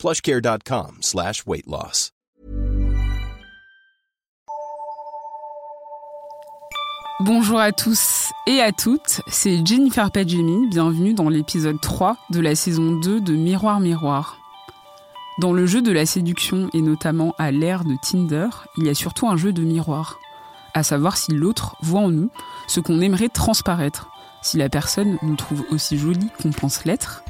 plushcare.com slash weight loss. Bonjour à tous et à toutes, c'est Jennifer Padjemi, bienvenue dans l'épisode 3 de la saison 2 de Miroir Miroir. Dans le jeu de la séduction et notamment à l'ère de Tinder, il y a surtout un jeu de miroir, à savoir si l'autre voit en nous ce qu'on aimerait transparaître, si la personne nous trouve aussi jolie qu'on pense l'être,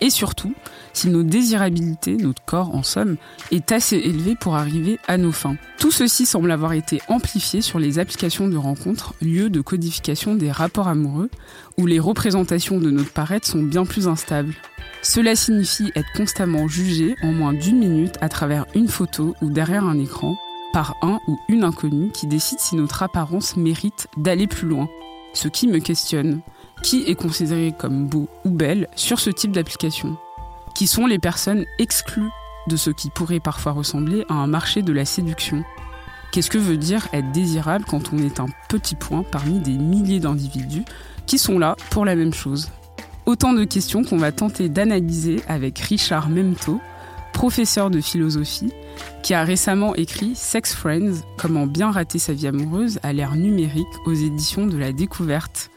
et surtout si nos désirabilités, notre corps en somme, est assez élevé pour arriver à nos fins. Tout ceci semble avoir été amplifié sur les applications de rencontres, lieu de codification des rapports amoureux, où les représentations de notre paraître sont bien plus instables. Cela signifie être constamment jugé en moins d'une minute à travers une photo ou derrière un écran par un ou une inconnue qui décide si notre apparence mérite d'aller plus loin. Ce qui me questionne. Qui est considéré comme beau ou belle sur ce type d'application qui sont les personnes exclues de ce qui pourrait parfois ressembler à un marché de la séduction. Qu'est-ce que veut dire être désirable quand on est un petit point parmi des milliers d'individus qui sont là pour la même chose? Autant de questions qu'on va tenter d'analyser avec Richard Memto, professeur de philosophie, qui a récemment écrit Sex Friends, comment bien rater sa vie amoureuse à l'ère numérique aux éditions de la découverte.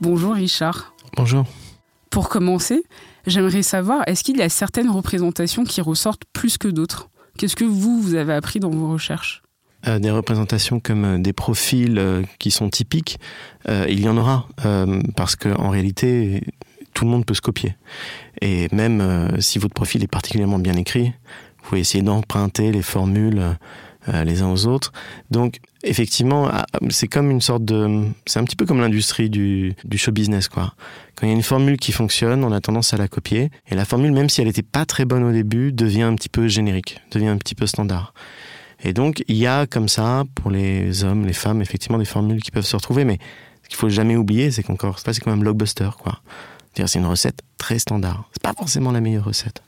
Bonjour Richard. Bonjour. Pour commencer, j'aimerais savoir, est-ce qu'il y a certaines représentations qui ressortent plus que d'autres? Qu'est-ce que vous, vous avez appris dans vos recherches? Euh, des représentations comme euh, des profils euh, qui sont typiques, euh, il y en aura, parce qu'en réalité, tout le monde peut se copier. Et même si votre profil est particulièrement bien écrit, vous pouvez essayer d'emprunter les formules les uns aux autres. Donc, effectivement, ah, c'est comme une sorte de... C'est un petit peu comme l'industrie du, du show business, quoi. Quand il y a une formule qui fonctionne, on a tendance à la copier. Et la formule, même si elle n'était pas très bonne au début, devient un petit peu générique, devient un petit peu standard. Et donc, il y a comme ça, pour les hommes, les femmes, effectivement, des formules qui peuvent se retrouver. Mais ce qu'il faut jamais oublier, c'est qu'encore, c'est quand même blockbuster, quoi. C'est une recette très standard. C'est pas forcément la meilleure recette.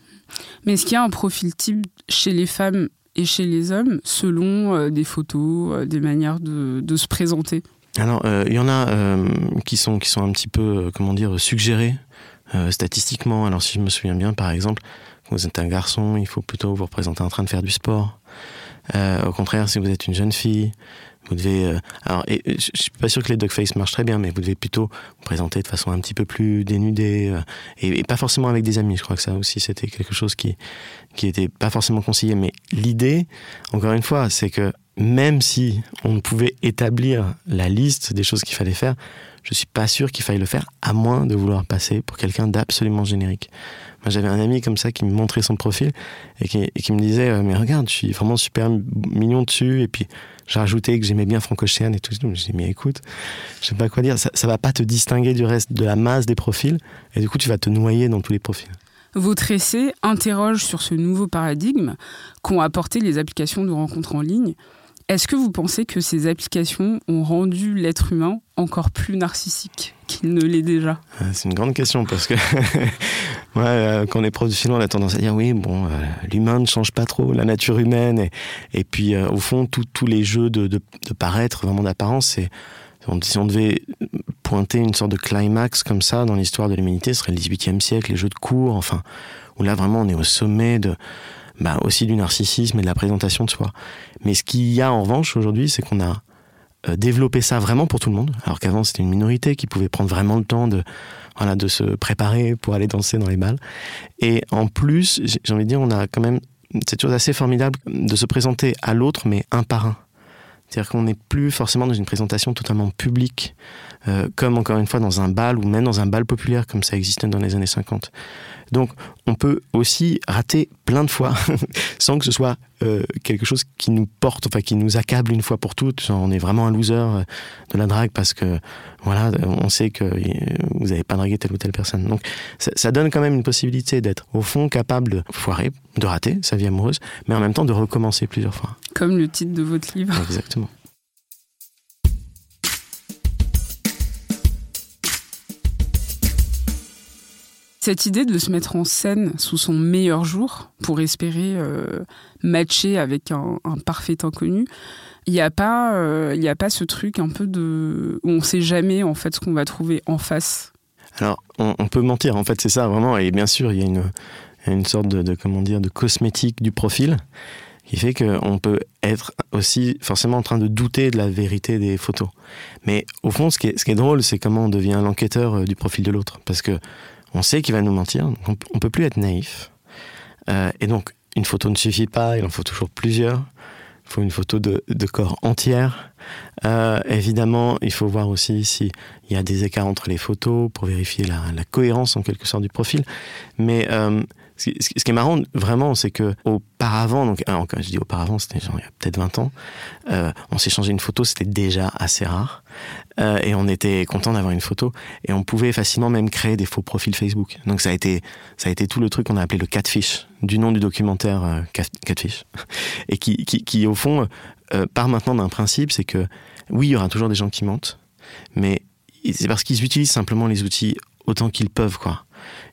Mais est-ce qu'il y a un profil type chez les femmes et chez les hommes selon euh, des photos, euh, des manières de, se présenter Alors, euh, il y en a qui, sont, qui sont un petit peu, comment dire, suggérés statistiquement. Alors, si je me souviens bien, par exemple, quand vous êtes un garçon, il faut plutôt vous représenter en train de faire du sport. Au contraire, si vous êtes une jeune fille, vous devez. euh, alors, et, je suis pas sûr que les dogface marchent très bien, mais vous devez plutôt vous présenter de façon un petit peu plus dénudée euh, et, pas forcément avec des amis. Je crois que ça aussi, c'était quelque chose qui qui pas forcément conseillé. Mais l'idée, encore une fois, c'est que même si on pouvait établir la liste des choses qu'il fallait faire, je suis pas sûr qu'il faille le faire, à moins de vouloir passer pour quelqu'un d'absolument générique. J'avais un ami comme ça qui me montrait son profil et qui, et qui me disait euh, Mais regarde, je suis vraiment super mignon dessus. Et puis, j'ai rajouté que j'aimais bien Franco Ocean et tout. J'ai dit Mais écoute, je sais pas quoi dire. Ça, ça va pas te distinguer du reste de la masse des profils. Et du coup, tu vas te noyer dans tous les profils. Votre essai interroge sur ce nouveau paradigme qu'ont apporté les applications de rencontres en ligne. Est-ce que vous pensez que ces applications ont rendu l'être humain encore plus narcissique qu'il ne l'est déjà? Euh, C'est une grande question parce que ouais, euh, quand on est prof de philo, on a tendance à dire oui, bon, euh, l'humain ne change pas trop, la nature humaine. Et, et puis, euh, au fond, tous les jeux de, de, de paraître, vraiment d'apparence, c'est. Si on devait pointer une sorte de climax comme ça dans l'histoire de l'humanité, ce serait le XVIIIe siècle, les jeux de cours, enfin, où là vraiment on est au sommet de, bah, aussi du narcissisme et de la présentation de soi. Mais ce qu'il y a en revanche aujourd'hui, c'est qu'on a euh, développé ça vraiment pour tout le monde, alors qu'avant c'était une minorité qui pouvait prendre vraiment le temps de, voilà, de se préparer pour aller danser dans les balles. Et en plus, j'ai envie de dire, on a quand même cette chose assez formidable de se présenter à l'autre, mais un par un. C'est-à-dire qu'on n'est plus forcément dans une présentation totalement publique, euh, comme encore une fois dans un bal ou même dans un bal populaire comme ça existait dans les années 50. Donc on peut aussi rater plein de fois sans que ce soit euh, quelque chose qui nous porte, enfin qui nous accable une fois pour toutes. on est vraiment un loser euh, de la drague parce que voilà, on sait que vous n'avez pas dragué telle ou telle personne. Donc ça, ça donne quand même une possibilité d'être au fond capable de foirer, de rater sa vie amoureuse, mais en même temps de recommencer plusieurs fois. Comme le titre de votre livre. Exactement. Cette idée de se mettre en scène sous son meilleur jour pour espérer euh, matcher avec un, parfait inconnu, il n'y a pas, euh, a pas ce truc un peu de où on sait jamais en fait ce qu'on va trouver en face. Alors on, peut mentir en fait c'est ça vraiment et bien sûr il y a une, une sorte de, comment dire de cosmétique du profil qui fait qu'on peut être aussi forcément en train de douter de la vérité des photos. Mais au fond, ce qui est, ce qui est drôle, c'est comment on devient l'enquêteur euh, du profil de l'autre. Parce que on sait qu'il va nous mentir, on, ne peut plus être naïf. Euh, et donc, une photo ne suffit pas, il en faut toujours plusieurs. Il faut une photo de, corps entière. Euh, évidemment, il faut voir aussi s'il y a des écarts entre les photos pour vérifier la, cohérence en quelque sorte du profil. Mais euh, ce qui est marrant, vraiment, c'est que auparavant, donc quand je dis auparavant, c'était il y a peut-être 20 ans, euh, on s'est changé une photo, c'était déjà assez rare, euh, et on était content d'avoir une photo, et on pouvait facilement même créer des faux profils Facebook. Donc ça a été, ça a été tout le truc qu'on a appelé le catfish, du nom du documentaire euh, Catfish, et qui, qui, qui au fond part maintenant d'un principe, c'est que oui, il y aura toujours des gens qui mentent, mais c'est parce qu'ils utilisent simplement les outils autant qu'ils peuvent, quoi.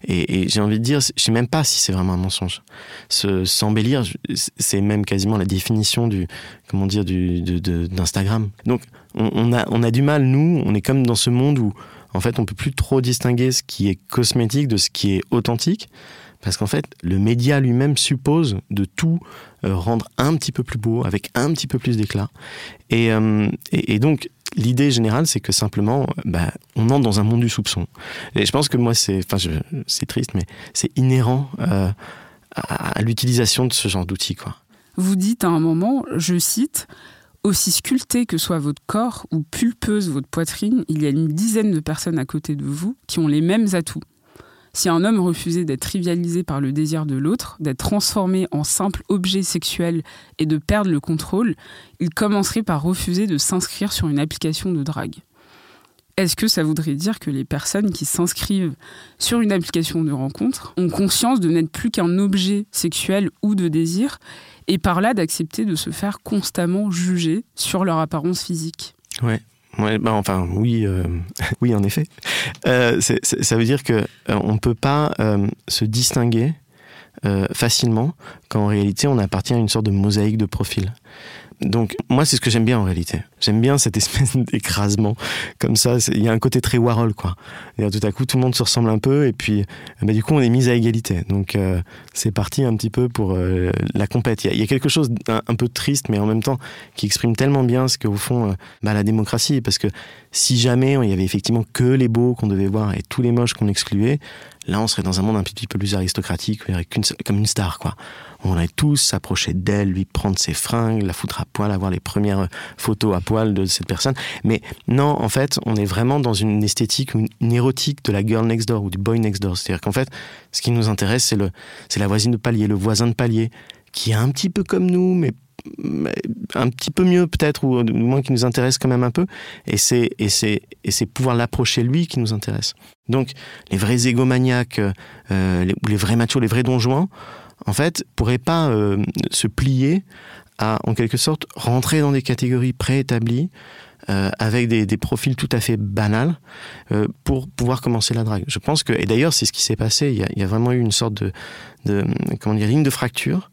Et, j'ai envie de dire, je sais même pas si c'est vraiment un mensonge. S'embellir, c'est même quasiment la définition du, comment dire, du, d'Instagram. Donc, on, a, on a du mal, nous, on est comme dans ce monde où, en fait, on peut plus trop distinguer ce qui est cosmétique de ce qui est authentique. Parce qu'en fait, le média lui-même suppose de tout euh, rendre un petit peu plus beau, avec un petit peu plus d'éclat. et, euh, et donc, l'idée générale, c'est que simplement, bah, on entre dans un monde du soupçon. Et je pense que moi, c'est, enfin, c'est triste, mais c'est inhérent euh, à, l'utilisation de ce genre d'outils, quoi. Vous dites à un moment, je cite, aussi sculpté que soit votre corps ou pulpeuse votre poitrine, il y a une dizaine de personnes à côté de vous qui ont les mêmes atouts. Si un homme refusait d'être trivialisé par le désir de l'autre, d'être transformé en simple objet sexuel et de perdre le contrôle, il commencerait par refuser de s'inscrire sur une application de drague. Est-ce que ça voudrait dire que les personnes qui s'inscrivent sur une application de rencontre ont conscience de n'être plus qu'un objet sexuel ou de désir et par là d'accepter de se faire constamment juger sur leur apparence physique? Ouais, bah enfin oui, euh, oui en effet. Euh, ça veut dire que euh, on peut pas se distinguer facilement quand en réalité on appartient à une sorte de mosaïque de profils. Donc moi c'est ce que j'aime bien en réalité. J'aime bien cette espèce d'écrasement comme ça. Il y a un côté très Warhol quoi. Et tout à coup tout le monde se ressemble un peu et puis bah, du coup on est mis à égalité. Donc euh, c'est parti un petit peu pour euh, la compète. Il y, a, quelque chose d'un un peu triste mais en même temps qui exprime tellement bien ce qu'au fond euh, bah, la démocratie. Parce que si jamais il y avait effectivement que les beaux qu'on devait voir et tous les moches qu'on excluait, là on serait dans un monde un petit peu plus aristocratique, comme une star quoi on allait tous s'approcher d'elle, lui prendre ses fringues, la foutre à poil, avoir les premières photos à poil de cette personne. Mais non, en fait, on est vraiment dans une esthétique, une érotique de la girl next door ou du boy next door. C'est-à-dire qu'en fait, ce qui nous intéresse, c'est le, c'est la voisine de palier, le voisin de palier, qui est un petit peu comme nous, mais un petit peu mieux peut-être ou du moins qui nous intéresse quand même un peu et c'est et c'est et c'est pouvoir l'approcher lui qui nous intéresse donc les vrais égomaniaques euh, les, les vrais machos les vrais donjouans en fait, pourrait pas euh, se plier à, en quelque sorte, rentrer dans des catégories préétablies euh, avec des, profils tout à fait banals euh, pour pouvoir commencer la drague. Je pense que, et d'ailleurs, c'est ce qui s'est passé. Il y, a, vraiment eu une sorte de, de, comment dire, ligne de fracture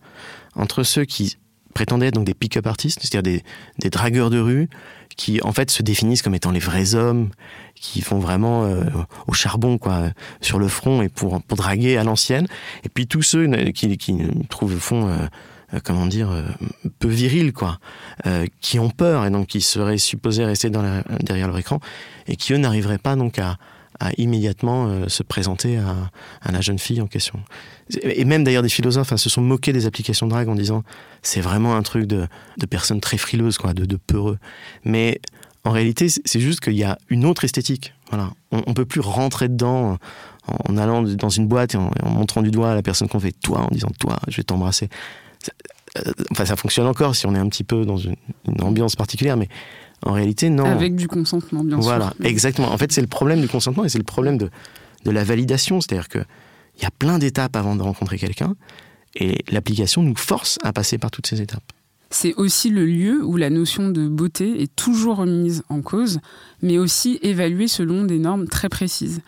entre ceux qui prétendaient être donc des pick-up artistes, c'est-à-dire des, dragueurs de rue, qui en fait se définissent comme étant les vrais hommes, qui font vraiment euh, au charbon quoi, sur le front et pour pour draguer à l'ancienne. Et puis tous ceux qui qui trouvent le fond euh, euh, comment dire peu viril quoi, qui ont peur et donc qui seraient supposés rester dans derrière leur écran et qui eux n'arriveraient pas donc à à immédiatement euh, se présenter à, la jeune fille en question. Et même d'ailleurs des philosophes hein, se sont moqués des applications de drague en disant c'est vraiment un truc de, de personnes très frileuses, quoi, de, peureux. Mais en réalité, c'est juste qu'il y a une autre esthétique. Voilà. On, on peut plus rentrer dedans en, allant dans une boîte et en, en, montrant du doigt à la personne qu'on fait toi, en disant toi, je vais t'embrasser. Euh, enfin, ça fonctionne encore si on est un petit peu dans une, une ambiance particulière, mais en réalité, non. Avec du consentement, bien voilà, sûr. Voilà, exactement. En fait, c'est le problème du consentement et c'est le problème de, de la validation. C'est-à-dire qu'il y a plein d'étapes avant de rencontrer quelqu'un et l'application nous force à passer par toutes ces étapes. C'est aussi le lieu où la notion de beauté est toujours remise en cause, mais aussi évaluée selon des normes très précises.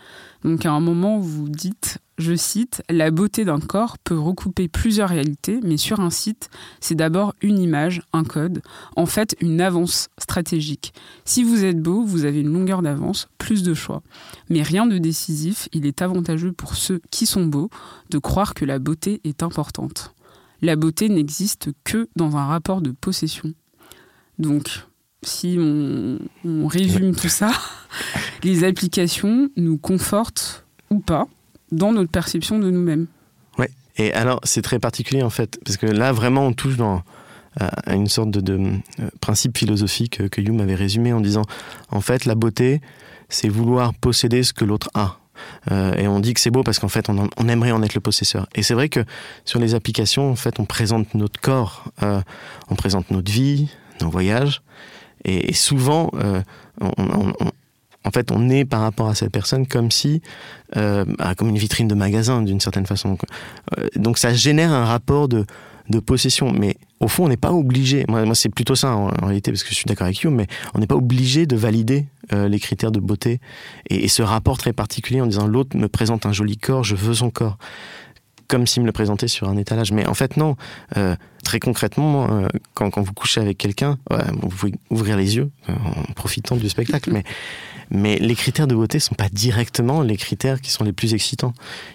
Donc à un moment, vous dites, je cite, La beauté d'un corps peut recouper plusieurs réalités, mais sur un site, c'est d'abord une image, un code, en fait une avance stratégique. Si vous êtes beau, vous avez une longueur d'avance, plus de choix. Mais rien de décisif, il est avantageux pour ceux qui sont beaux de croire que la beauté est importante. La beauté n'existe que dans un rapport de possession. Donc, si on, on résume tout ça, les applications nous confortent ou pas dans notre perception de nous-mêmes. Ouais. Et alors, c'est très particulier en fait, parce que là, vraiment, on touche dans à une sorte de, de euh, principe philosophique que Hume avait résumé en disant, en fait, la beauté, c'est vouloir posséder ce que l'autre a. Euh, et on dit que c'est beau parce qu'en fait, on, aimerait en être le possesseur. Et c'est vrai que sur les applications, en fait, on présente notre corps, euh, on présente notre vie, nos voyages, et, souvent, euh, on, en fait, on est par rapport à cette personne comme si, euh, comme une vitrine de magasin d'une certaine façon. Donc, donc, ça génère un rapport de, de possession. Mais au fond, on n'est pas obligé. Moi, moi c'est plutôt ça en, réalité, parce que je suis d'accord avec you, mais on n'est pas obligé de valider euh, les critères de beauté et, et, ce rapport très particulier en disant l'autre me présente un joli corps, je veux son corps comme s'il me le présentait sur un étalage. Mais en fait, non. Euh, très concrètement, euh, quand, quand, vous couchez avec quelqu'un, ouais, vous pouvez ouvrir les yeux euh, en profitant du spectacle, mais, mais les critères de beauté ne sont pas directement les critères qui sont les plus excitants.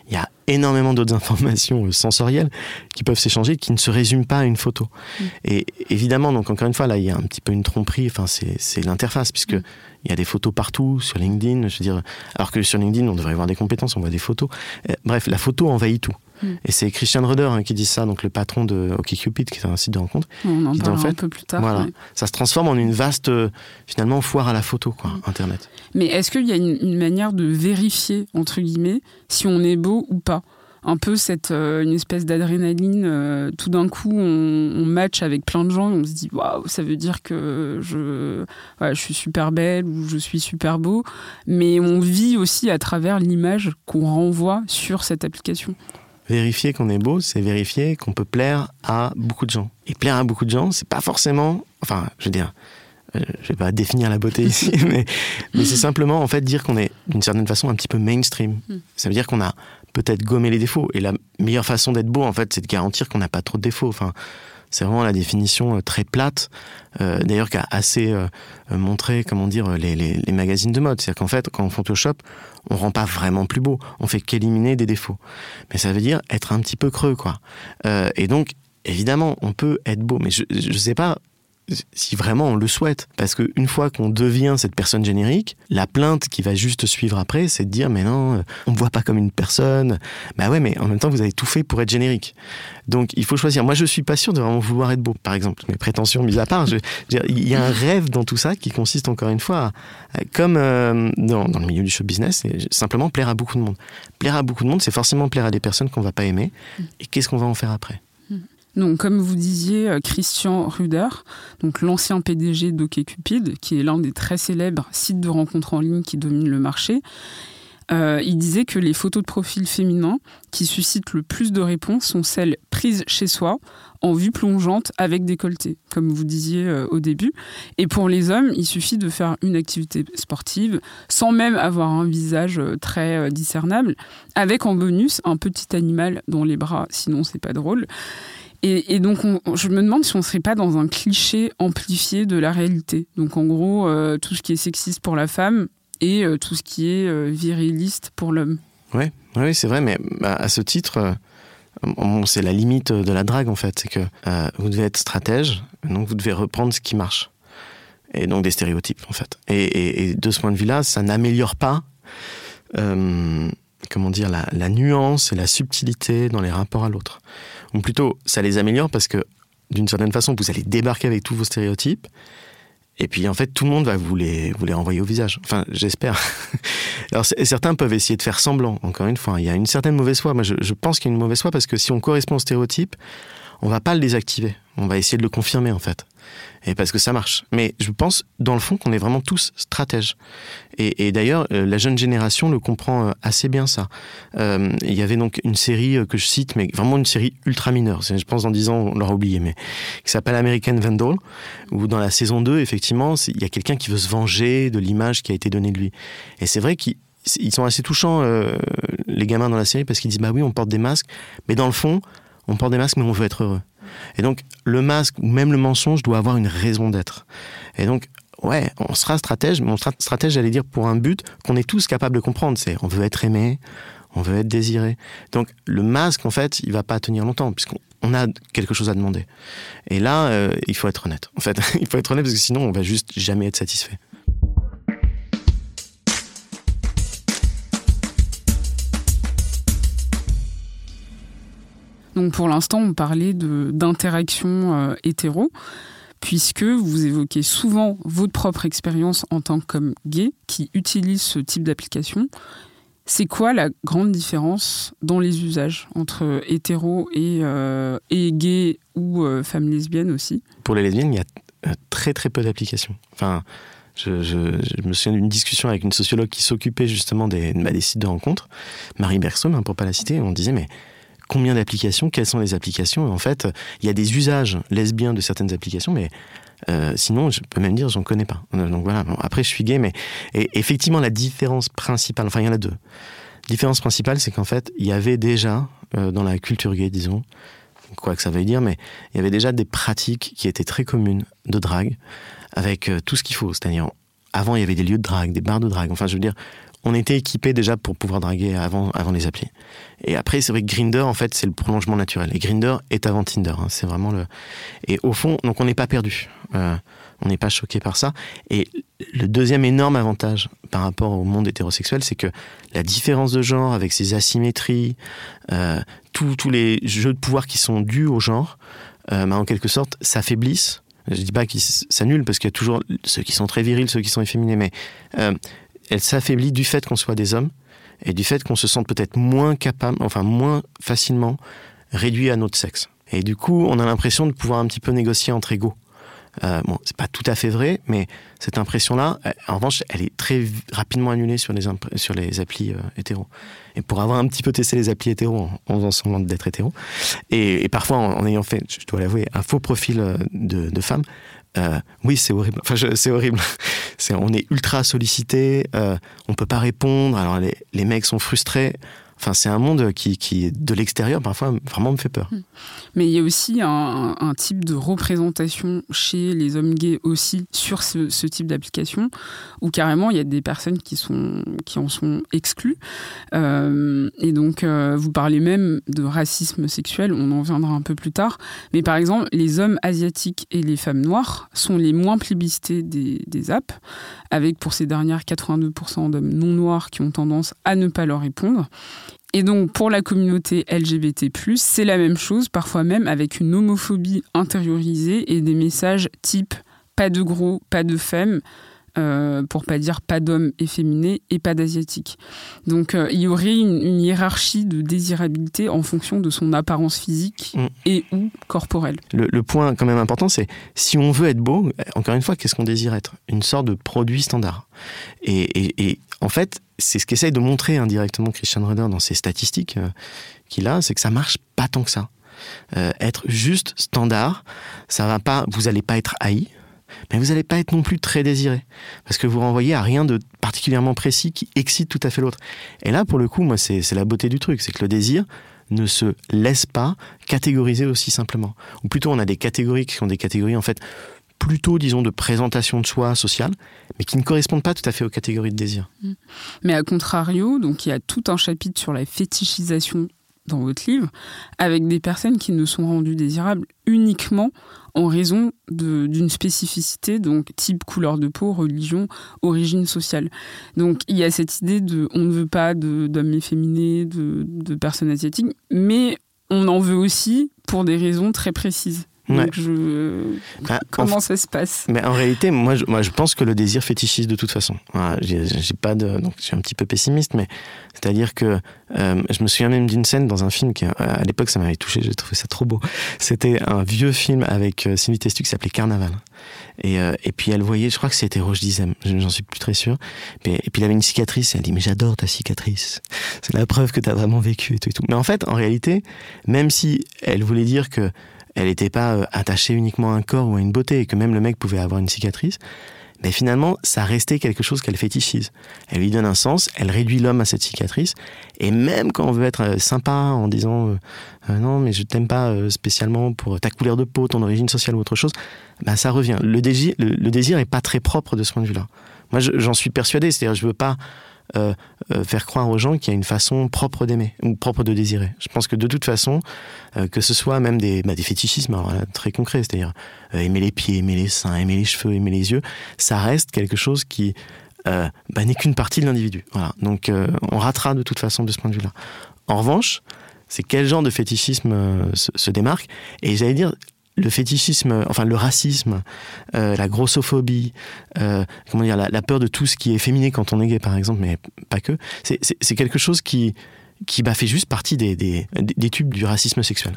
Il y a énormément d'autres informations sensorielles qui peuvent s'échanger, qui ne se résument pas à une photo. Mm. Et évidemment, donc encore une fois, là, il y a un petit peu une tromperie. Enfin, c'est l'interface, puisque mm. il y a des photos partout sur LinkedIn. Je veux dire, alors que sur LinkedIn, on devrait avoir des compétences, on voit des photos. bref, la photo envahit tout. Mm. Et c'est Christian Rudder hein, qui dit ça, donc le patron de OkCupid, qui est un site de rencontre. On en qui parlera en fait, un peu plus tard. Voilà, ouais. ça se transforme en une vaste, euh, finalement, foire à la photo, quoi, Mm. Internet. Mais est-ce qu'il y a une, une, manière de vérifier, entre guillemets, si on est beau ou pas? Un peu cette euh, une espèce d'adrénaline euh, tout d'un coup on, on, match avec plein de gens et on se dit waouh ça veut dire que je je suis super belle ou je suis super beau mais on vit aussi à travers l'image qu'on renvoie sur cette application Vérifier qu'on est beau, c'est vérifier qu'on peut plaire à beaucoup de gens. Et plaire à beaucoup de gens, c'est pas forcément. Enfin, je veux dire, euh, je vais pas définir la beauté ici, mais, mais c'est simplement en fait dire qu'on est d'une certaine façon un petit peu mainstream. Mm. Ça veut dire qu'on a peut-être gommé les défauts. Et la meilleure façon d'être beau, en fait, c'est de garantir qu'on n'a pas trop de défauts. Enfin, c'est vraiment la définition euh, très plate, euh, d'ailleurs qui a assez euh, montré, comment dire, les, magazines de mode. C'est-à-dire qu'en fait, quand on Photoshop, on rend pas vraiment plus beau, on fait qu'éliminer des défauts. Mais ça veut dire être un petit peu creux, quoi. Euh, et donc, évidemment, on peut être beau, mais je, je sais pas si vraiment on le souhaite. Parce qu'une fois qu'on devient cette personne générique, la plainte qui va juste suivre après, c'est de dire mais non, on me voit pas comme une personne. Bah ouais, mais en même temps, vous avez tout fait pour être générique. Donc il faut choisir. Moi, je suis pas sûr de vraiment vouloir être beau, par exemple. Mes prétentions mises à part, il y a un rêve dans tout ça qui consiste encore une fois, comme euh, dans, le milieu du show business, simplement plaire à beaucoup de monde. Plaire à beaucoup de monde, c'est forcément plaire à des personnes qu'on va pas aimer. Et qu'est-ce qu'on va en faire après? Donc, comme vous disiez, euh, Christian Ruder, donc l'ancien PDG d'OkCupid, qui est l'un des très célèbres sites de rencontres en ligne qui dominent le marché, euh, il disait que les photos de profil féminin qui suscitent le plus de réponses sont celles prises chez soi, en vue plongeante avec décolleté, comme vous disiez euh, au début. Et pour les hommes, il suffit de faire une activité sportive sans même avoir un visage très discernable, avec en bonus un petit animal dans les bras, sinon c'est pas drôle. Et, donc, on, je me demande si on ne serait pas dans un cliché amplifié de la réalité. Donc, en gros, euh, tout ce qui est sexiste pour la femme et euh, tout ce qui est euh, viriliste pour l'homme. Oui, ouais, c'est vrai, mais bah, à ce titre, c'est la limite de la drague, en fait. C'est que vous devez être stratège, donc vous devez reprendre ce qui marche. Et donc des stéréotypes, en fait. Et, de ce point de vue-là, ça n'améliore pas comment dire, la, nuance et la subtilité dans les rapports à l'autre. Ou plutôt, ça les améliore parce que, d'une certaine façon, vous allez débarquer avec tous vos stéréotypes, et puis en fait, tout le monde va vous les, vous les renvoyer au visage. Enfin, j'espère. Alors certains peuvent essayer de faire semblant, encore une fois. Il y a une certaine mauvaise foi. Moi, je, je pense qu'il y a une mauvaise foi parce que si on correspond au stéréotype, on va pas le désactiver. On va essayer de le confirmer, en fait et parce que ça marche. Mais je pense, dans le fond, qu'on est vraiment tous stratèges. Et, d'ailleurs, euh, la jeune génération le comprend euh, assez bien ça. Euh, il y avait donc une série que je cite, mais vraiment une série ultra mineure. Je pense dans 10 ans, on l'aura oublié, mais qui s'appelle American Vandal, où dans la saison 2, effectivement, il y a quelqu'un qui veut se venger de l'image qui a été donnée de lui. Et c'est vrai qu'ils sont assez touchants, les gamins dans la série, parce qu'ils disent, bah oui, on porte des masques, mais dans le fond, on porte des masques, mais on veut être heureux. Et donc, le masque ou même le mensonge doit avoir une raison d'être. Et donc, ouais, on sera stratège, mais on sera stratège, j'allais dire, pour un but qu'on est tous capables de comprendre. C'est on veut être aimé, on veut être désiré. Donc, le masque, en fait, il va pas tenir longtemps, puisqu'on a quelque chose à demander. Et là, euh, il faut être honnête. En fait, il faut être honnête parce que sinon, on va juste jamais être satisfait. Donc pour l'instant, on parlait d'interaction euh, hétéro, puisque vous évoquez souvent votre propre expérience en tant qu'homme gay qui utilise ce type d'application. C'est quoi la grande différence dans les usages entre hétéro et, euh, gay ou euh, femmes lesbiennes aussi? Pour les lesbiennes, il y a euh, très très peu d'applications. Enfin, je, me souviens d'une discussion avec une sociologue qui s'occupait justement des, bah, sites de rencontres, Marie Bergson, hein, pour pas la citer, on disait mais combien d'applications, quelles sont les applications. En fait, il y a des usages lesbiens de certaines applications, mais euh, sinon, je peux même dire, j'en connais pas. Donc voilà. Après, je suis gay, mais effectivement, la différence principale, enfin, il y en a deux. La différence principale, c'est qu'en fait, il y avait déjà euh, dans la culture gay, disons, quoi que ça veuille dire, mais il y avait déjà des pratiques qui étaient très communes de drague, avec euh, tout ce qu'il faut. C'est-à-dire, avant, il y avait des lieux de drague, des bars de drague. Enfin, je veux dire, on était équipé déjà pour pouvoir draguer avant, avant les applis. Et après, c'est vrai que Grinder, en fait, c'est le prolongement naturel. Et Grinder est avant Tinder. Hein, c'est vraiment le. Et au fond, donc on n'est pas perdu. Euh, on n'est pas choqué par ça. Et le deuxième énorme avantage par rapport au monde hétérosexuel, c'est que la différence de genre, avec ses asymétries, euh, tous les jeux de pouvoir qui sont dus au genre, euh, bah, en quelque sorte, s'affaiblissent. Je dis pas qu'ils s'annulent parce qu'il y a toujours ceux qui sont très virils, ceux qui sont efféminés, mais elle s'affaiblit du fait qu'on soit des hommes et du fait qu'on se sente peut-être moins capable, enfin moins facilement réduit à notre sexe. Et du coup, on a l'impression de pouvoir un petit peu négocier entre égaux. Euh, bon, c'est pas tout à fait vrai, mais cette impression-là, euh, en revanche, elle est très rapidement annulée sur les, sur applis euh, hétéros. Et pour avoir un petit peu testé les applis hétéros en, faisant semblant d'être hétéro, et, parfois en, en, ayant fait, je dois l'avouer, un faux profil euh, de, de femme, euh, oui, c'est horrible. Enfin, c'est horrible. On est ultra sollicité, euh, on peut pas répondre. Alors les, les mecs sont frustrés. Enfin, c'est un monde qui, de l'extérieur, parfois, vraiment me fait peur. Mais il y a aussi un, type de représentation chez les hommes gays aussi sur ce, type d'application, où carrément, il y a des personnes qui, sont, qui en sont exclues. Euh, et donc, euh, vous parlez même de racisme sexuel, on en viendra un peu plus tard. Mais par exemple, les hommes asiatiques et les femmes noires sont les moins plébiscités des apps, avec pour ces dernières 82% d'hommes non noirs qui ont tendance à ne pas leur répondre. Et donc, pour la communauté LGBT, c'est la même chose, parfois même avec une homophobie intériorisée et des messages type pas de gros, pas de femmes, euh, pour pas dire pas d'hommes efféminés et pas d'asiatiques. Donc, euh, il y aurait une, une, hiérarchie de désirabilité en fonction de son apparence physique mmh. et ou corporelle. Le, le, point, quand même important, c'est si on veut être beau, encore une fois, qu'est-ce qu'on désire être? Une sorte de produit standard. Et, et, et en fait, c'est ce qu'essaye de montrer indirectement Christian Reder dans ses statistiques euh, qu'il a, c'est que ça marche pas tant que ça. Euh, être juste standard, ça va pas, vous allez pas être haï, mais vous n'allez pas être non plus très désiré, parce que vous renvoyez à rien de particulièrement précis qui excite tout à fait l'autre. Et là, pour le coup, moi, c'est la beauté du truc, c'est que le désir ne se laisse pas catégoriser aussi simplement. Ou plutôt, on a des catégories qui sont des catégories en fait plutôt, disons, de présentation de soi sociale, mais qui ne correspondent pas tout à fait aux catégories de désir. Mais à contrario, donc il y a tout un chapitre sur la fétichisation dans votre livre, avec des personnes qui ne sont rendues désirables uniquement en raison d'une spécificité, donc type couleur de peau, religion, origine sociale. Donc il y a cette idée de on ne veut pas d'hommes efféminés, de, de personnes asiatiques, mais on en veut aussi pour des raisons très précises. Donc je... Bah, comment ça se passe? Mais en réalité, moi je, moi, je pense que le désir fétichise de toute façon. j'ai, pas de, donc je suis un petit peu pessimiste, mais c'est-à-dire que euh, je me souviens même d'une scène dans un film qui, à l'époque, ça m'avait touché. J'ai trouvé ça trop beau. C'était un vieux film avec euh, Sylvie Testu qui s'appelait Carnaval. Et, euh, et puis elle voyait, je crois que c'était Roche Dizem, j'en suis plus très sûr. Et, puis il avait une cicatrice. Et elle dit mais j'adore ta cicatrice. C'est la preuve que tu as vraiment vécu et tout, et tout. Mais en fait, en réalité, même si elle voulait dire que elle n'était pas euh, attachée uniquement à un corps ou à une beauté, et que même le mec pouvait avoir une cicatrice, mais finalement, ça restait quelque chose qu'elle fétichise. Elle lui donne un sens, elle réduit l'homme à cette cicatrice, et même quand on veut être euh, sympa en disant euh, non, mais je t'aime pas spécialement pour ta couleur de peau, ton origine sociale ou autre chose, bah ça revient. Le désir, le, désir est pas très propre de ce point de vue-là. Moi, j'en suis persuadé, c'est-à-dire je veux pas euh, euh, faire croire aux gens qu'il y a une façon propre d'aimer ou propre de désirer. Je pense que de toute façon, euh, que ce soit même des, bah, fétichismes très concrets, c'est-à-dire aimer les pieds, aimer les seins, aimer les cheveux, aimer les yeux, ça reste quelque chose qui bah, n'est qu'une partie de l'individu. Voilà. Donc on ratera de toute façon de ce point de vue-là. En revanche, c'est quel genre de fétichisme se, se, démarque? Et j'allais dire, le fétichisme, enfin le racisme, euh, la grossophobie, euh, comment dire, la, peur de tout ce qui est féminin quand on est gay, par exemple, mais pas que, c'est quelque chose qui qui bah, fait juste partie des, des, tubes du racisme sexuel.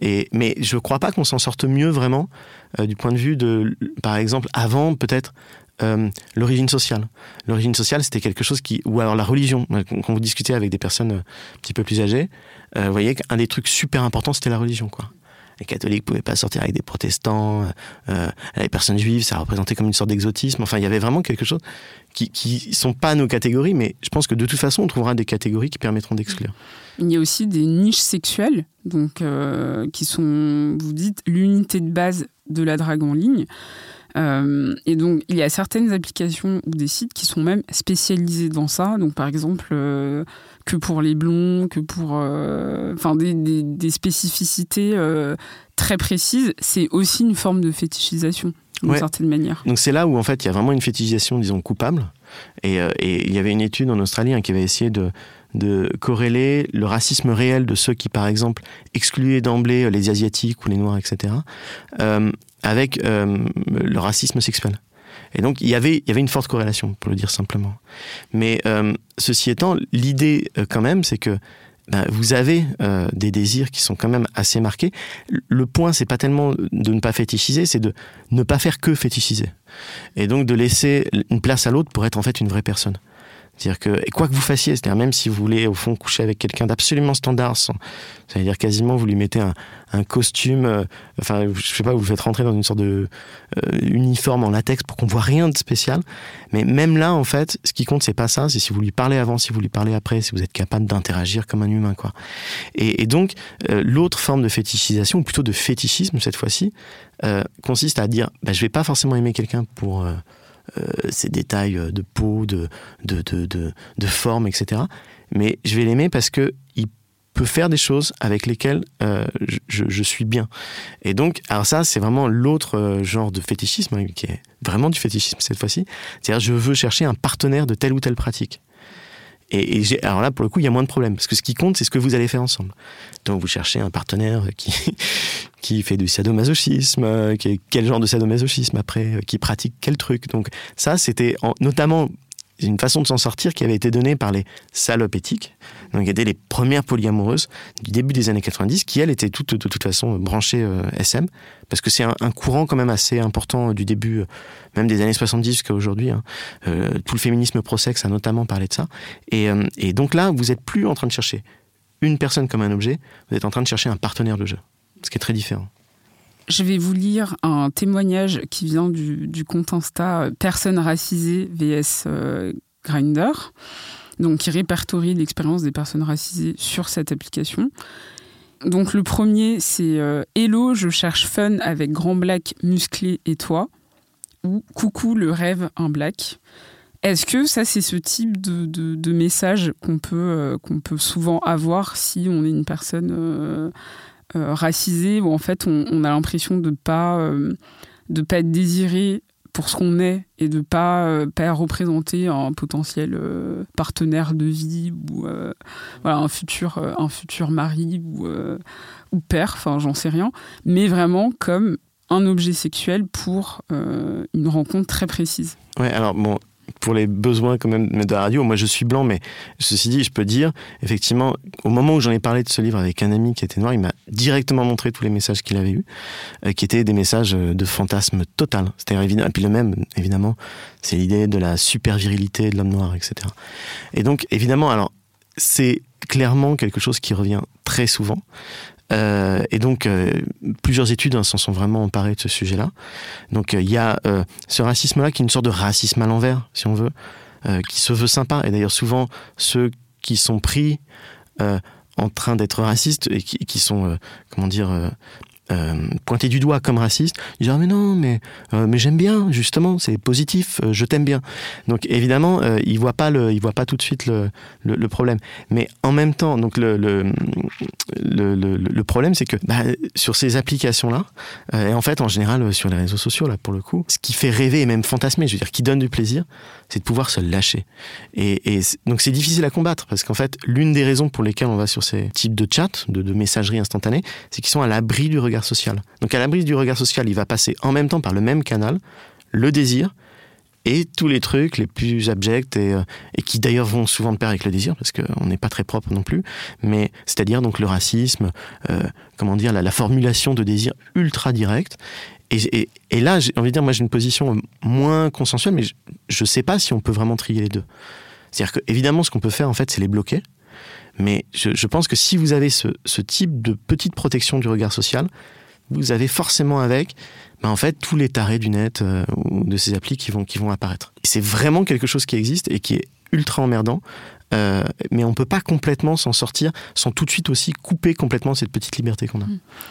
Et, mais je ne crois pas qu'on s'en sorte mieux vraiment euh, du point de vue de, par exemple, avant peut-être l'origine sociale. L'origine sociale, c'était quelque chose qui, ou alors la religion. Quand vous discutez avec des personnes un petit peu plus âgées, vous voyez qu'un des trucs super importants, c'était la religion, quoi les catholiques pouvaient pas sortir avec des protestants, euh, les personnes juives, ça représentait comme une sorte d'exotisme. Enfin, il y avait vraiment quelque chose qui, qui sont pas nos catégories, mais je pense que de toute façon, on trouvera des catégories qui permettront d'exclure. Il y a aussi des niches sexuelles, donc euh, qui sont, vous dites, l'unité de base de la drague en ligne. Euh, et donc, il y a certaines applications ou des sites qui sont même spécialisés dans ça. Donc, par exemple, euh, que pour les blonds, que pour. Euh, enfin, des, des, spécificités très précises. C'est aussi une forme de fétichisation, d'une certaine manière. Donc, c'est là où, en fait, il y a vraiment une fétichisation, disons, coupable. Et, et il y avait une étude en Australie hein, qui avait essayé de de corréler le racisme réel de ceux qui, par exemple, excluaient d'emblée les Asiatiques ou les Noirs, etc., euh, avec euh, le racisme sexuel. Et donc il y avait y avait une forte corrélation pour le dire simplement. Mais euh, ceci étant, l'idée euh, quand même c'est que ben, vous avez des désirs qui sont quand même assez marqués. Le point c'est pas tellement de ne pas fétichiser, c'est de ne pas faire que fétichiser. Et donc de laisser une place à l'autre pour être en fait une vraie personne. C'est-à-dire que, et quoi que vous fassiez, c'est-à-dire même si vous voulez au fond coucher avec quelqu'un d'absolument standard, c'est-à-dire quasiment vous lui mettez un, costume, euh, enfin je sais pas, vous le faites rentrer dans une sorte de euh, uniforme en latex pour qu'on voit rien de spécial. Mais même là, en fait, ce qui compte c'est pas ça, c'est si vous lui parlez avant, si vous lui parlez après, si vous êtes capable d'interagir comme un humain, quoi. Et, donc euh, l'autre forme de fétichisation, ou plutôt de fétichisme cette fois-ci, consiste à dire, bah, je vais pas forcément aimer quelqu'un pour euh, ces détails euh, de peau, de, de, de, de, forme, etc. Mais je vais l'aimer parce que il peut faire des choses avec lesquelles euh, je, je, suis bien. Et donc, alors ça, c'est vraiment l'autre genre de fétichisme, hein, qui est vraiment du fétichisme cette fois-ci. C'est-à-dire, je veux chercher un partenaire de telle ou telle pratique. Et, alors là, pour le coup, il y a moins de problèmes. Parce que ce qui compte, c'est ce que vous allez faire ensemble. Donc, vous cherchez un partenaire qui, qui fait du sadomasochisme, euh, quel genre de sadomasochisme après, euh, qui pratique quel truc. Donc, ça, c'était notamment une façon de s'en sortir qui avait été donnée par les salopes éthiques, donc étaient les premières polyamoureuses du début des années 90, qui elles étaient toutes de toute façon branchées euh, SM, parce que c'est un, courant quand même assez important du début, euh, même des années 70 jusqu'à aujourd'hui. Hein. Euh, tout le féminisme pro-sexe a notamment parlé de ça. Et, et donc là, vous n'êtes plus en train de chercher une personne comme un objet, vous êtes en train de chercher un partenaire de jeu, ce qui est très différent. Je vais vous lire un témoignage qui vient du, compte Insta euh, Personne racisée VS euh, Grinder, donc qui répertorie l'expérience des personnes racisées sur cette application. Donc le premier, c'est euh, Hello, je cherche fun avec grand black musclé et toi. Ou Coucou, le rêve, un black. Est-ce que ça, c'est ce type de, message qu'on peut, qu'on peut souvent avoir si on est une personne euh, euh, racisée, ou en fait on, a l'impression de pas, de pas être désiré pour ce qu'on est et de pas pas représenter un potentiel partenaire de vie ou voilà un futur un futur mari ou ou père enfin j'en sais rien mais vraiment comme un objet sexuel pour une rencontre très précise. Ouais, alors bon, pour les besoins quand même de la radio. Moi, je suis blanc, mais ceci dit, je peux dire, effectivement, au moment où j'en ai parlé de ce livre avec un ami qui était noir, il m'a directement montré tous les messages qu'il avait eus, euh, qui étaient des messages euh, de fantasme total. C'était évident. Et puis le même, évidemment, c'est l'idée de la super virilité de l'homme noir, etc. Et donc, évidemment, alors, c'est clairement quelque chose qui revient très souvent. Euh, et donc, euh, plusieurs études hein, s'en sont vraiment emparées de ce sujet-là. Donc, euh, il y a ce racisme-là qui est une sorte de racisme à l'envers, si on veut, qui se veut sympa. Et d'ailleurs, souvent, ceux qui sont pris en train d'être racistes et qui, qui sont, comment dire, euh, pointé du doigt comme raciste, il dit ah, mais non mais euh, mais j'aime bien justement c'est positif euh, je t'aime bien. Donc évidemment il voit pas le il voit pas tout de suite le, le, problème. Mais en même temps donc le le, le, le problème c'est que bah, sur ces applications là et en fait en général sur les réseaux sociaux là pour le coup ce qui fait rêver et même fantasmer je veux dire qui donne du plaisir c'est de pouvoir se lâcher. Et, et donc c'est difficile à combattre parce qu'en fait l'une des raisons pour lesquelles on va sur ces types de chats de, de messagerie instantanée c'est qu'ils sont à l'abri du regard social. Donc à l'abri du regard social, il va passer en même temps par le même canal, le désir, et tous les trucs les plus abjects et, euh, qui d'ailleurs vont souvent de pair avec le désir parce qu'on n'est pas très propre non plus. Mais c'est-à-dire donc le racisme euh, comment dire la, formulation de désir ultra direct et, là j'ai envie de dire moi j'ai une position moins consensuelle mais je ne sais pas si on peut vraiment trier les deux. C'est-à-dire que évidemment ce qu'on peut faire en fait c'est les bloquer mais je, pense que si vous avez ce, type de petite protection du regard social, vous avez forcément avec, ben en fait, tous les tarés du net euh, ou de ces applis qui vont, qui vont apparaître. C'est vraiment quelque chose qui existe et qui est ultra emmerdant euh, mais on ne peut pas complètement s'en sortir sans tout de suite aussi couper complètement cette petite liberté qu'on a.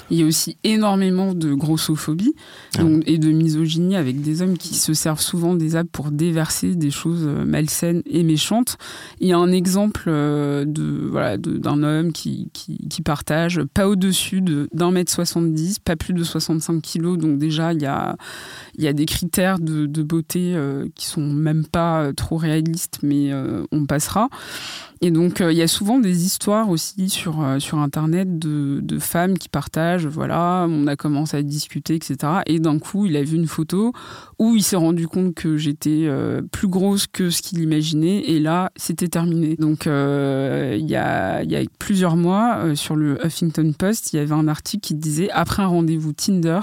Il y a aussi énormément de grossophobie ah et de misogynie avec des hommes qui se servent souvent des apps pour déverser des choses euh, malsaines et méchantes. Il y a un exemple euh, de voilà d'un homme qui, qui, partage pas au-dessus d'un mètre 70, pas plus de 65 kilos, donc déjà il y a, il y a des critères de, beauté qui sont même pas trop réalistes, mais on passera. Et donc, euh, il y a souvent des histoires aussi sur, euh, sur Internet de, de, femmes qui partagent, voilà, on a commencé à discuter, etc. Et d'un coup, il a vu une photo où il s'est rendu compte que j'étais euh, plus grosse que ce qu'il imaginait. Et là, c'était terminé. Donc, il y, a, y a plusieurs mois, sur le Huffington Post, il y avait un article qui disait Après un rendez-vous Tinder,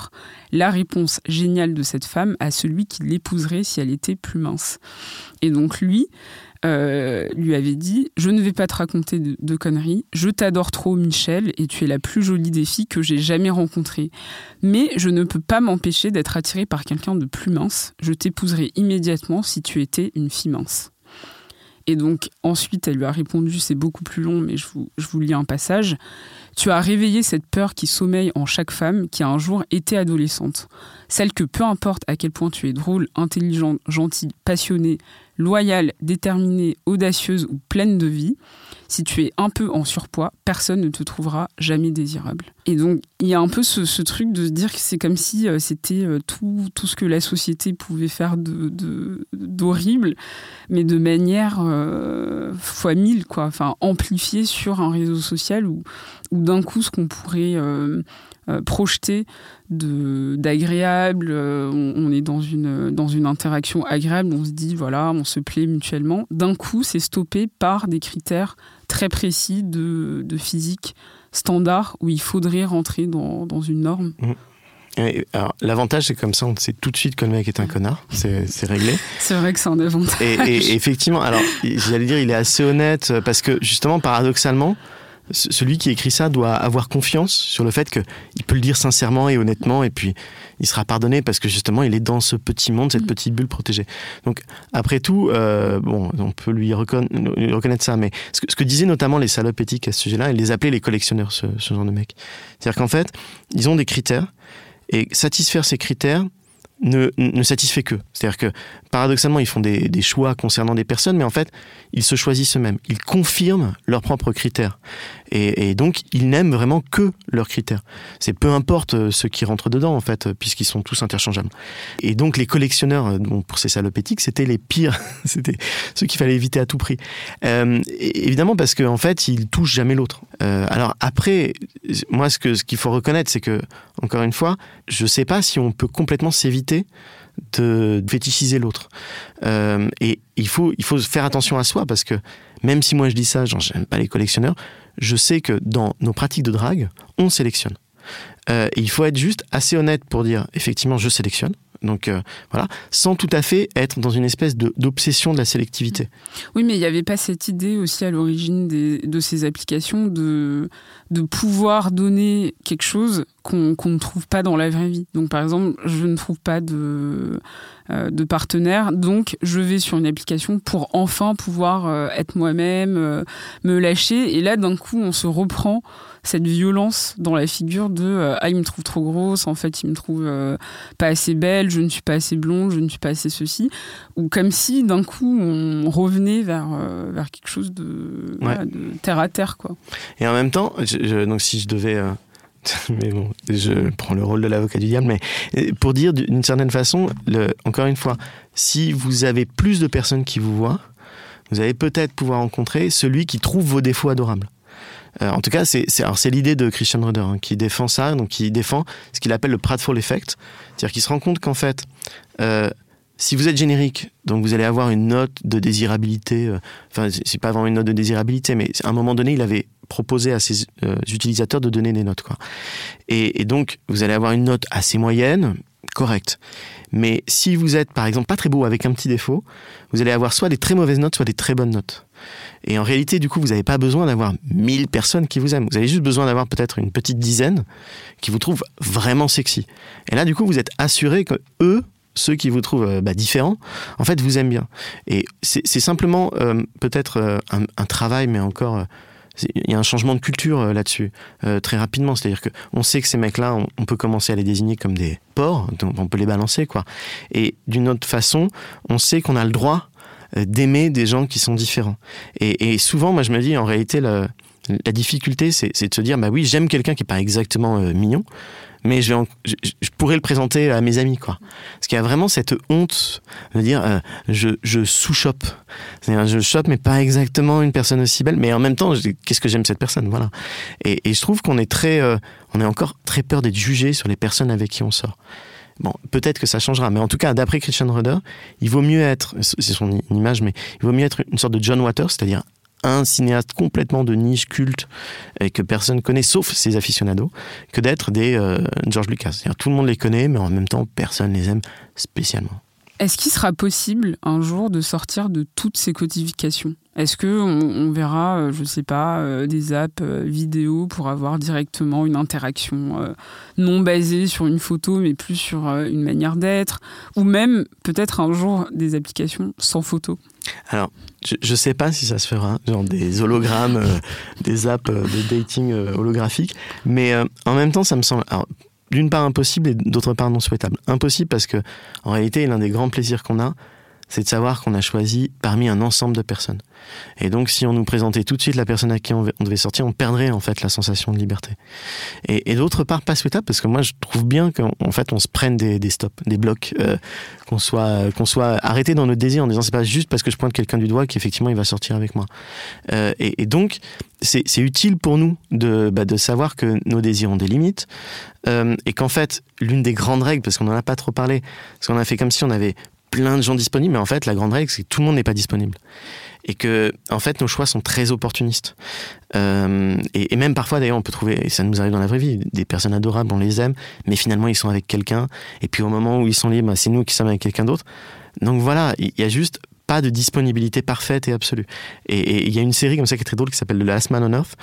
la réponse géniale de cette femme à celui qui l'épouserait si elle était plus mince. Et donc, lui, euh, lui avait dit Je ne vais pas te raconter de, conneries, je t'adore trop, Michel, et tu es la plus jolie des filles que j'ai jamais rencontrées. Mais je ne peux pas m'empêcher d'être attirée par quelqu'un de plus mince. Je t'épouserai immédiatement si tu étais une fille mince. Et donc, ensuite, elle lui a répondu C'est beaucoup plus long, mais je vous, je vous lis un passage. Tu as réveillé cette peur qui sommeille en chaque femme qui a un jour été adolescente. Celle que peu importe à quel point tu es drôle, intelligente, gentille, passionnée, loyale, déterminée, audacieuse ou pleine de vie, si tu es un peu en surpoids, personne ne te trouvera jamais désirable. Et donc, il y a un peu ce, truc de se dire que c'est comme si euh, c'était euh, tout, tout ce que la société pouvait faire d'horrible, de, mais de manière euh, fois mille, quoi. Enfin, amplifié sur un réseau social où, où d'un coup, ce qu'on pourrait projeté d'agréable, euh, on, est dans une, dans une interaction agréable, on se dit, voilà, on se plaît mutuellement. D'un coup, c'est stoppé par des critères très précis de, de, physique standard où il faudrait rentrer dans, dans une norme. Mmh. L'avantage, c'est comme ça, on sait tout de suite que le mec est un connard. C'est réglé. C'est vrai que c'est un avantage. Et, et effectivement, alors, j'allais dire, il est assez honnête parce que, justement, paradoxalement, celui qui écrit ça doit avoir confiance sur le fait qu'il peut le dire sincèrement et honnêtement, et puis il sera pardonné parce que justement il est dans ce petit monde, cette mm. petite bulle protégée. Donc après tout, euh, bon, on peut lui, reconnaître ça, mais ce que, disaient notamment les salopes éthiques à ce sujet-là, ils les appelaient les collectionneurs, ce, genre de mecs. C'est-à-dire qu'en fait, ils ont des critères, et satisfaire ces critères ne, ne satisfait qu'eux. C'est-à-dire que paradoxalement, ils font des, des, choix concernant des personnes, mais en fait, ils se choisissent eux-mêmes. Ils confirment leurs propres critères. Et, donc, ils n'aiment vraiment que leurs critères. C'est peu importe euh, ceux qui rentrent dedans, en fait, puisqu'ils sont tous interchangeables. Et donc, les collectionneurs, bon, pour ces salopétiques, c'était les pires. c'était ceux qu'il fallait éviter à tout prix. Euh, évidemment, parce qu'en en fait, ils touchent jamais l'autre. Euh, alors après, moi, ce qu'il ce qu'il faut reconnaître, c'est que, encore une fois, je sais pas si on peut complètement s'éviter de fétichiser l'autre. Euh, et il faut, il faut faire attention à soi parce que même si moi je dis ça, genre j'aime pas les collectionneurs, je sais que dans nos pratiques de drague, on sélectionne. Euh, il faut être juste assez honnête pour dire effectivement je sélectionne. Donc euh, voilà, sans tout à fait être dans une espèce d'obsession de, de, la sélectivité. Oui, mais il n'y avait pas cette idée aussi à l'origine de ces applications de, de pouvoir donner quelque chose qu'on qu ne trouve pas dans la vraie vie. Donc par exemple, je ne trouve pas de, euh, de partenaire, donc je vais sur une application pour enfin pouvoir euh, être moi-même, euh, me lâcher. Et là, d'un coup, on se reprend cette violence dans la figure de ah il me trouve trop grosse en fait il me trouve pas assez belle je ne suis pas assez blonde je ne suis pas assez ceci ou comme si d'un coup on revenait vers vers quelque chose de, Ouais. voilà, de terre à terre quoi Et en même temps, je, donc si je devais, euh, mais bon, je prends le rôle de l'avocat du diable, mais pour dire d'une certaine façon, encore une fois, si vous avez plus de personnes qui vous voient, vous allez peut-être pouvoir rencontrer celui qui trouve vos défauts adorables. Euh, en tout cas, c'est l'idée de Christian Rudder hein, qui défend ça, donc qui défend ce qu'il appelle le pratfall effect, c'est-à-dire qu'il se rend compte qu'en fait, euh, si vous êtes générique, donc vous allez avoir une note de désirabilité. euh, Enfin, c'est- pas vraiment une note de désirabilité, mais à un moment donné, il avait proposé à ses euh, utilisateurs de donner des notes, quoi. Et, et donc, vous allez avoir une note assez moyenne, correcte. Mais si vous êtes, par exemple, pas très beau avec un petit défaut, vous allez avoir soit des très mauvaises notes, soit des très bonnes notes. Et en réalité, du coup, vous n'avez pas besoin d'avoir 1000 personnes qui vous aiment. Vous avez juste besoin d'avoir peut-être une petite dizaine qui vous trouvent vraiment sexy. Et là, du coup, vous êtes assuré que eux, ceux qui vous trouvent euh, bah, différents, en fait, vous aiment bien. Et c'est simplement euh, peut-être euh, un, travail, mais encore, il y a un changement de culture là-dessus très rapidement. C'est-à-dire que on sait que ces mecs-là, on, peut commencer à les désigner comme des porcs, donc on peut les balancer, quoi. Et d'une autre façon, on sait qu'on a le droit d'aimer des gens qui sont différents. Et, souvent, moi, je me dis, en réalité, la difficulté, c'est de se dire, bah oui, j'aime quelqu'un qui est pas exactement mignon, mais je, je, pourrais le présenter à mes amis, quoi. Parce qu'il y a vraiment cette honte de dire, euh, je, je sous-chope. Je chope, mais pas exactement une personne aussi belle, mais en même temps, qu'est-ce que j'aime cette personne, voilà. Et, et je trouve qu'on est très, euh, on est encore très peur d'être jugé sur les personnes avec qui on sort. Bon, peut-être que ça changera, mais en tout cas, d'après Christian Rudder, il vaut mieux être, c'est son image, mais il vaut mieux être une sorte de John Waters, c'est-à-dire un cinéaste complètement de niche culte et que personne connaît sauf ses aficionados, que d'être des euh, George Lucas. Tout le monde les connaît, mais en même temps personne les aime spécialement. Est-ce qu'il sera possible un jour de sortir de toutes ces codifications? Est-ce que on, verra, euh, je sais pas, euh, des apps vidéo pour avoir directement une interaction non basée sur une photo, mais plus sur une manière d'être, ou même peut-être un jour des applications sans photo? Alors, je, je sais pas si ça se fera, genre des hologrammes, euh, des apps euh, de dating euh, holographiques, mais euh, en même temps, ça me semble, d'une part impossible et d'autre part non souhaitable. Impossible parce que, en réalité, l'un des grands plaisirs qu'on a, c'est de savoir qu'on a choisi parmi un ensemble de personnes. Et donc, si on nous présentait tout de suite la personne à qui on devait sortir, on perdrait en fait la sensation de liberté. Et, d'autre part, pas souhaitable parce que moi, je trouve bien qu'en en fait, on se prenne des, stops, des blocs, euh, qu'on soit, qu'on soit arrêté dans notre désir en disant c'est pas juste parce que je pointe quelqu'un du doigt qu'effectivement il va sortir avec moi. Euh, et, donc, c'est utile pour nous de, bah, de savoir que nos désirs ont des limites euh, et qu'en fait, l'une des grandes règles, parce qu'on n'en a pas trop parlé, parce qu'on a fait comme si on avait plein de gens disponibles, mais en fait, la grande règle, c'est que tout le monde n'est pas disponible. Et que, en fait, nos choix sont très opportunistes. Euh, et, et même parfois, d'ailleurs, on peut trouver, et ça nous arrive dans la vraie vie, des personnes adorables, on les aime, mais finalement, ils sont avec quelqu'un, et puis au moment où ils sont libres, c'est nous qui sommes avec quelqu'un d'autre. Donc voilà, il y a juste pas de disponibilité parfaite et absolue. Et il y a une série comme ça qui est très drôle qui s'appelle The Last Man on Earth.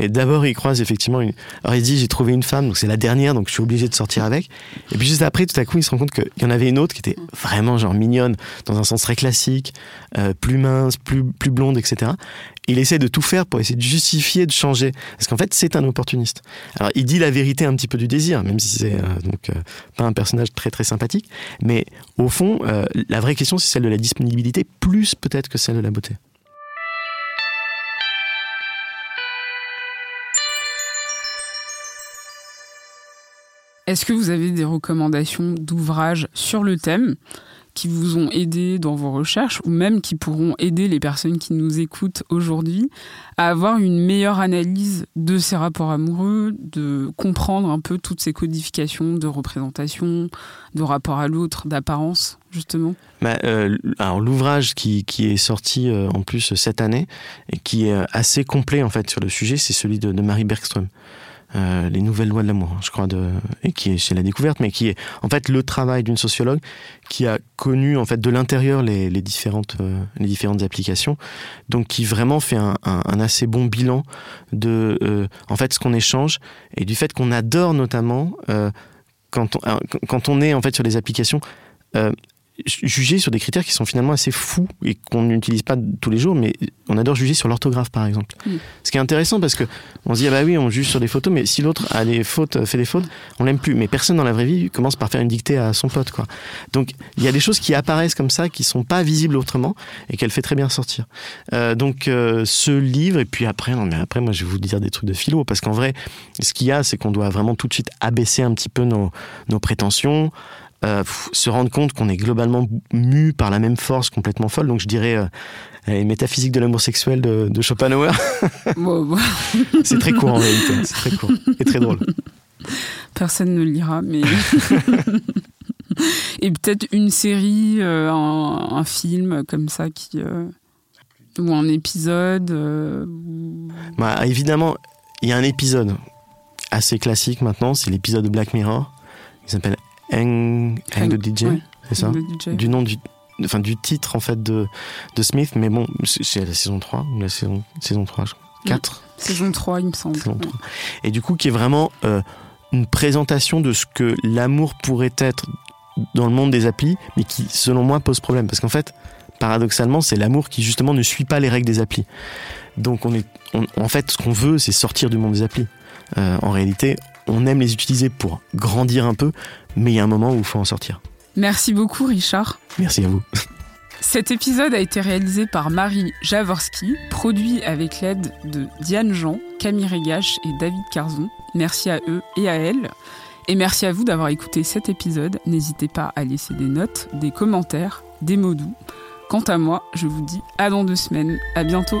Et d'abord, il croise effectivement une. Alors il dit j'ai trouvé une femme, donc c'est la dernière, donc je suis obligé de sortir avec. Et puis juste après, tout à coup, il se rend compte qu'il y en avait une autre qui était vraiment genre mignonne, dans un sens très classique, euh, plus mince, plus plus blonde, etc. il essaie de tout faire pour essayer de justifier, de changer. Parce qu'en fait, c'est un opportuniste. Alors, il dit la vérité un petit peu du désir, même si c'est euh, euh, pas un personnage très très sympathique. Mais au fond, euh, la vraie question, c'est celle de la disponibilité, plus peut-être que celle de la beauté. Est-ce que vous avez des recommandations d'ouvrages sur le thème? Qui vous ont aidé dans vos recherches ou même qui pourront aider les personnes qui nous écoutent aujourd'hui à avoir une meilleure analyse de ces rapports amoureux, de comprendre un peu toutes ces codifications de représentation, de rapport à l'autre, d'apparence, justement bah, euh, Alors l'ouvrage qui, qui, est sorti euh, en plus cette année et qui est assez complet en fait sur le sujet, c'est celui de Marie Bergström. Euh, les nouvelles lois de l'amour, hein, je crois, et qui est chez la découverte, mais qui est en fait le travail d'une sociologue qui a connu en fait de l'intérieur les, différentes euh, les différentes applications, donc qui vraiment fait un, assez bon bilan de euh, en fait ce qu'on échange et du fait qu'on adore notamment quand on quand on est en fait sur les applications juger sur des critères qui sont finalement assez fous et qu'on n'utilise pas tous les jours, mais on adore juger sur l'orthographe par exemple. Ce qui est intéressant parce que on se dit ah bah oui on juge sur des photos, mais si l'autre a des fautes, fait des fautes, on l'aime plus. Mais personne dans la vraie vie commence par faire une dictée à son pote quoi. Donc il y a des choses qui apparaissent comme ça qui sont pas visibles autrement et qu'elle fait très bien sortir. Euh, donc euh, ce livre et puis après non mais après moi je vais vous dire des trucs de philo parce qu'en vrai ce qu'il y a c'est qu'on doit vraiment tout de suite abaisser un petit peu nos, nos prétentions euh, se rendre compte qu'on est globalement mu par la même force complètement folle. Donc je dirais euh, les métaphysiques de l'amour sexuel de, de Schopenhauer. c'est très court en réalité, c'est très court et très drôle. Personne ne lira, mais. et peut-être une série, euh, un, un, film comme ça qui. Euh, ou un épisode. Bah, évidemment, il y a un épisode assez classique maintenant, c'est l'épisode de Black Mirror. Il s'appelle Hang, Hang the DJ, ouais, c'est ça Du nom du, enfin, du titre en fait de, de Smith, mais bon, c'est la saison 3 ou la saison, saison 3, je crois. 4 Saison 3, il me semble. Saison 3. Et du coup, qui est vraiment euh, une présentation de ce que l'amour pourrait être dans le monde des applis, mais qui, selon moi, pose problème. Parce qu'en fait, paradoxalement, c'est l'amour qui, justement, ne suit pas les règles des applis. Donc, on est, on, en fait, ce qu'on veut, c'est sortir du monde des applis. Euh, en réalité, on aime les utiliser pour grandir un peu, mais il y a un moment où il faut en sortir. Merci beaucoup, Richard. Merci à vous. Cet épisode a été réalisé par Marie Jaworski, produit avec l'aide de Diane Jean, Camille Régache et David Carzon. Merci à eux et à elles. Et merci à vous d'avoir écouté cet épisode. N'hésitez pas à laisser des notes, des commentaires, des mots doux. Quant à moi, je vous dis à dans deux semaines. À bientôt.